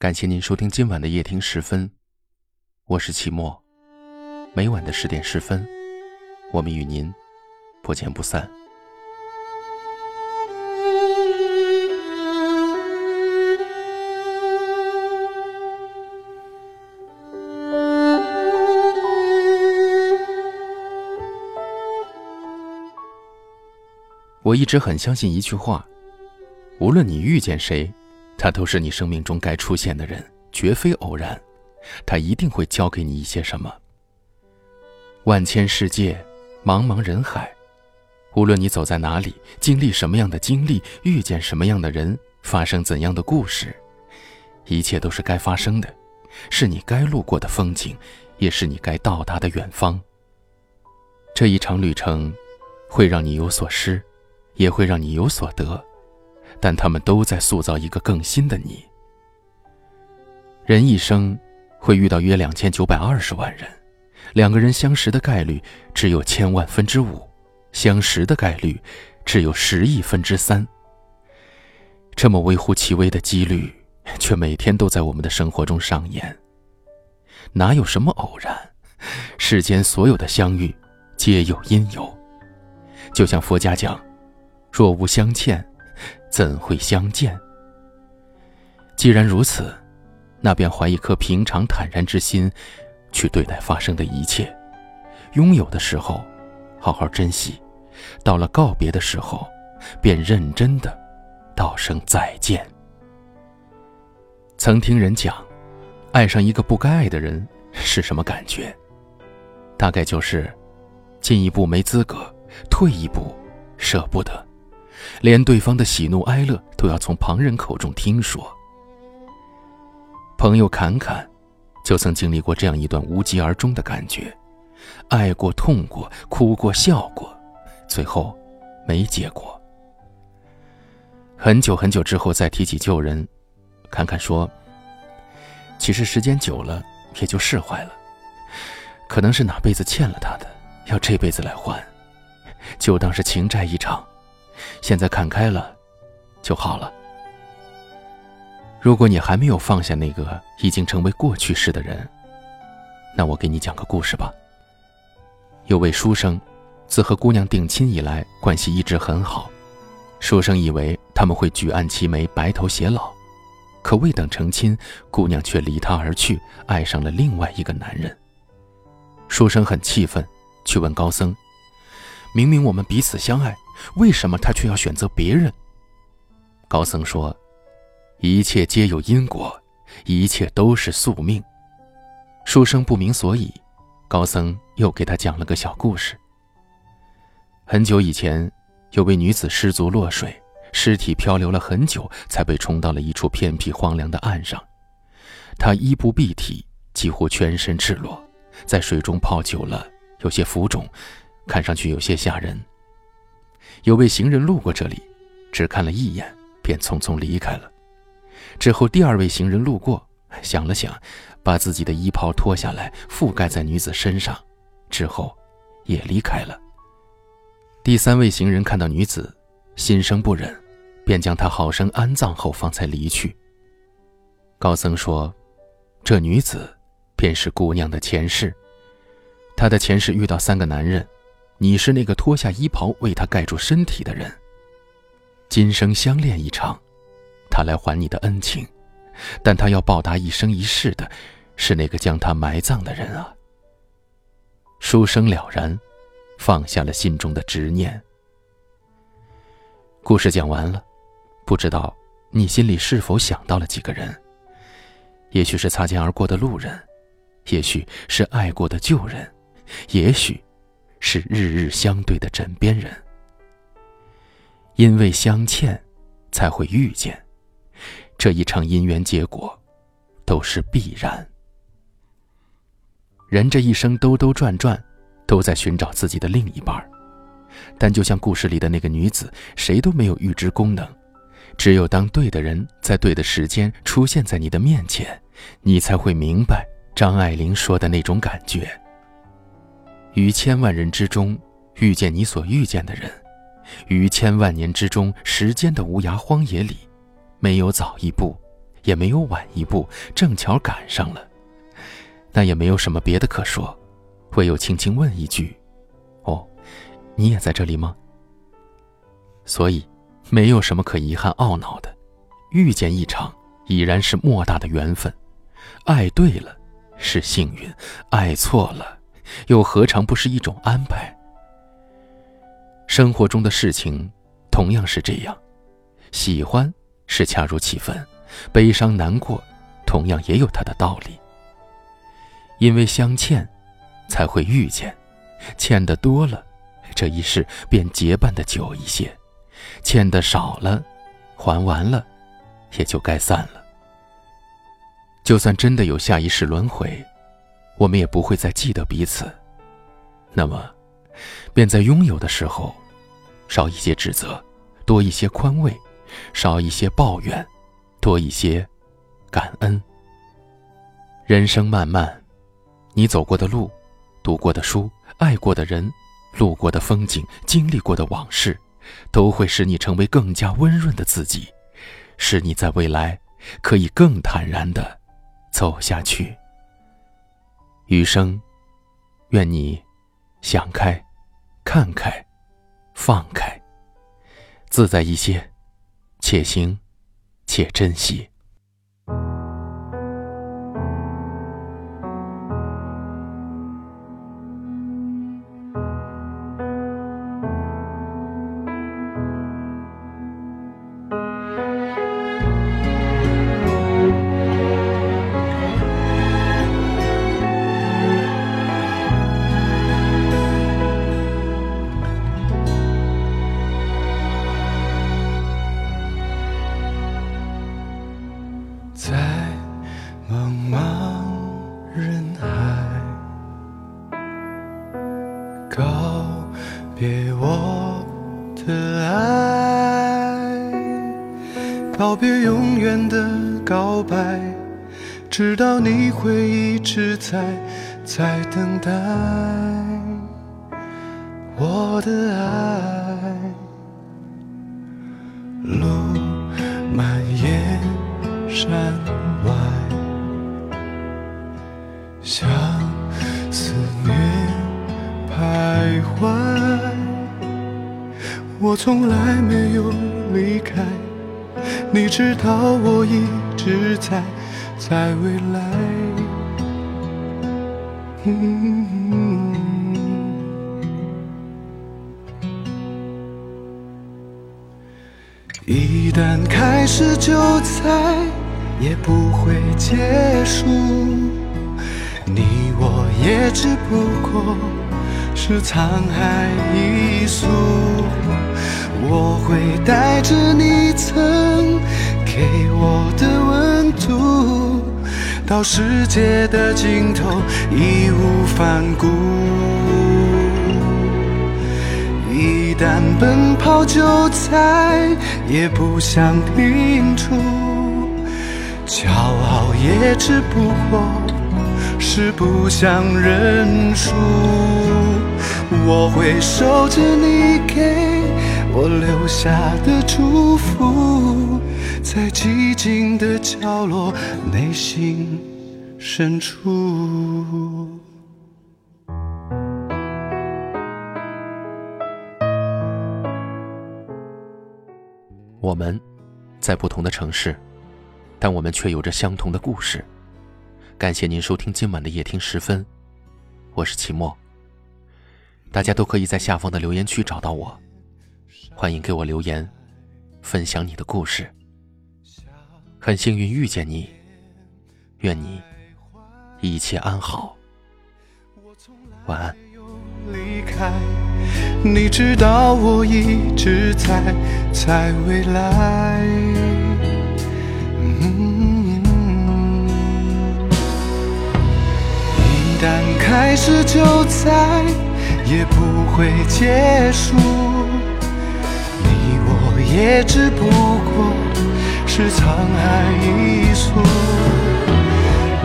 感谢您收听今晚的夜听十分，我是齐墨。每晚的十点十分，我们与您不见不散。我一直很相信一句话：无论你遇见谁，他都是你生命中该出现的人，绝非偶然。他一定会教给你一些什么。万千世界，茫茫人海，无论你走在哪里，经历什么样的经历，遇见什么样的人，发生怎样的故事，一切都是该发生的，是你该路过的风景，也是你该到达的远方。这一场旅程，会让你有所失。也会让你有所得，但他们都在塑造一个更新的你。人一生会遇到约两千九百二十万人，两个人相识的概率只有千万分之五，相识的概率只有十亿分之三。这么微乎其微的几率，却每天都在我们的生活中上演。哪有什么偶然？世间所有的相遇，皆有因由。就像佛家讲。若无相欠，怎会相见？既然如此，那便怀一颗平常坦然之心，去对待发生的一切。拥有的时候，好好珍惜；到了告别的时候，便认真的道声再见。曾听人讲，爱上一个不该爱的人是什么感觉？大概就是，进一步没资格，退一步舍不得。连对方的喜怒哀乐都要从旁人口中听说。朋友侃侃，就曾经历过这样一段无疾而终的感觉，爱过、痛过、哭过、笑过，最后没结果。很久很久之后再提起旧人，侃侃说：“其实时间久了也就释怀了，可能是哪辈子欠了他的，要这辈子来还，就当是情债一场。”现在看开了，就好了。如果你还没有放下那个已经成为过去式的人，那我给你讲个故事吧。有位书生，自和姑娘定亲以来，关系一直很好。书生以为他们会举案齐眉，白头偕老，可未等成亲，姑娘却离他而去，爱上了另外一个男人。书生很气愤，去问高僧：“明明我们彼此相爱。”为什么他却要选择别人？高僧说：“一切皆有因果，一切都是宿命。”书生不明所以，高僧又给他讲了个小故事。很久以前，有位女子失足落水，尸体漂流了很久，才被冲到了一处偏僻荒凉的岸上。她衣不蔽体，几乎全身赤裸，在水中泡久了，有些浮肿，看上去有些吓人。有位行人路过这里，只看了一眼，便匆匆离开了。之后，第二位行人路过，想了想，把自己的衣袍脱下来覆盖在女子身上，之后也离开了。第三位行人看到女子，心生不忍，便将她好生安葬后方才离去。高僧说：“这女子便是姑娘的前世，她的前世遇到三个男人。”你是那个脱下衣袍为他盖住身体的人，今生相恋一场，他来还你的恩情，但他要报答一生一世的，是那个将他埋葬的人啊。书生了然，放下了心中的执念。故事讲完了，不知道你心里是否想到了几个人？也许是擦肩而过的路人，也许是爱过的旧人，也许。是日日相对的枕边人，因为相欠，才会遇见。这一场姻缘结果，都是必然。人这一生兜兜转转，都在寻找自己的另一半但就像故事里的那个女子，谁都没有预知功能。只有当对的人在对的时间出现在你的面前，你才会明白张爱玲说的那种感觉。于千万人之中遇见你所遇见的人，于千万年之中时间的无涯荒野里，没有早一步，也没有晚一步，正巧赶上了。那也没有什么别的可说，唯有轻轻问一句：“哦，你也在这里吗？”所以，没有什么可遗憾懊恼的。遇见一场，已然是莫大的缘分。爱对了，是幸运；爱错了，又何尝不是一种安排？生活中的事情，同样是这样。喜欢是恰如其分，悲伤难过，同样也有它的道理。因为相欠，才会遇见；欠的多了，这一世便结伴的久一些；欠的少了，还完了，也就该散了。就算真的有下一世轮回，我们也不会再记得彼此。那么，便在拥有的时候，少一些指责，多一些宽慰；少一些抱怨，多一些感恩。人生漫漫，你走过的路，读过的书，爱过的人，路过的风景，经历过的往事，都会使你成为更加温润的自己，使你在未来可以更坦然的。走下去。余生，愿你想开、看开、放开，自在一些，且行且珍惜。告别永远的告白，知道你会一直在，在等待我的爱。路漫延山外，像思念徘徊。我从来没有离开，你知道我一直在，在未来。一旦开始，就再也不会结束。你我也只不过是沧海一粟。我会带着你曾给我的温度，到世界的尽头，义无反顾。一旦奔跑，就再也不想停住。骄傲也只不过是不想认输。我会守着你给。我留下的祝福，在寂静的角落，内心深处。我们在不同的城市，但我们却有着相同的故事。感谢您收听今晚的夜听时分，我是齐墨。大家都可以在下方的留言区找到我。欢迎给我留言，分享你的故事。很幸运遇见你，愿你一切安好，晚安。离开，你知道我一直在，在未来。旦开始，就再也不会结束。你我也只不过是沧海一粟，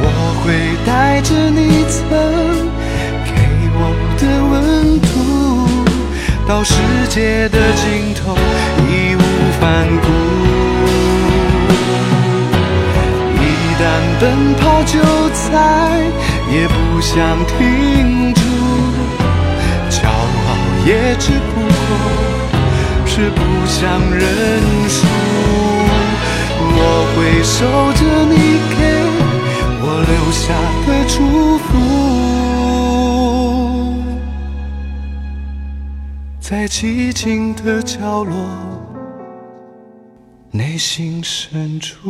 我会带着你曾给我的温度，到世界的尽头，义无反顾。一旦奔跑就再，也不想停住。骄傲也只不过是不想认输。我会守着你给我留下的祝福，在寂静的角落，内心深处。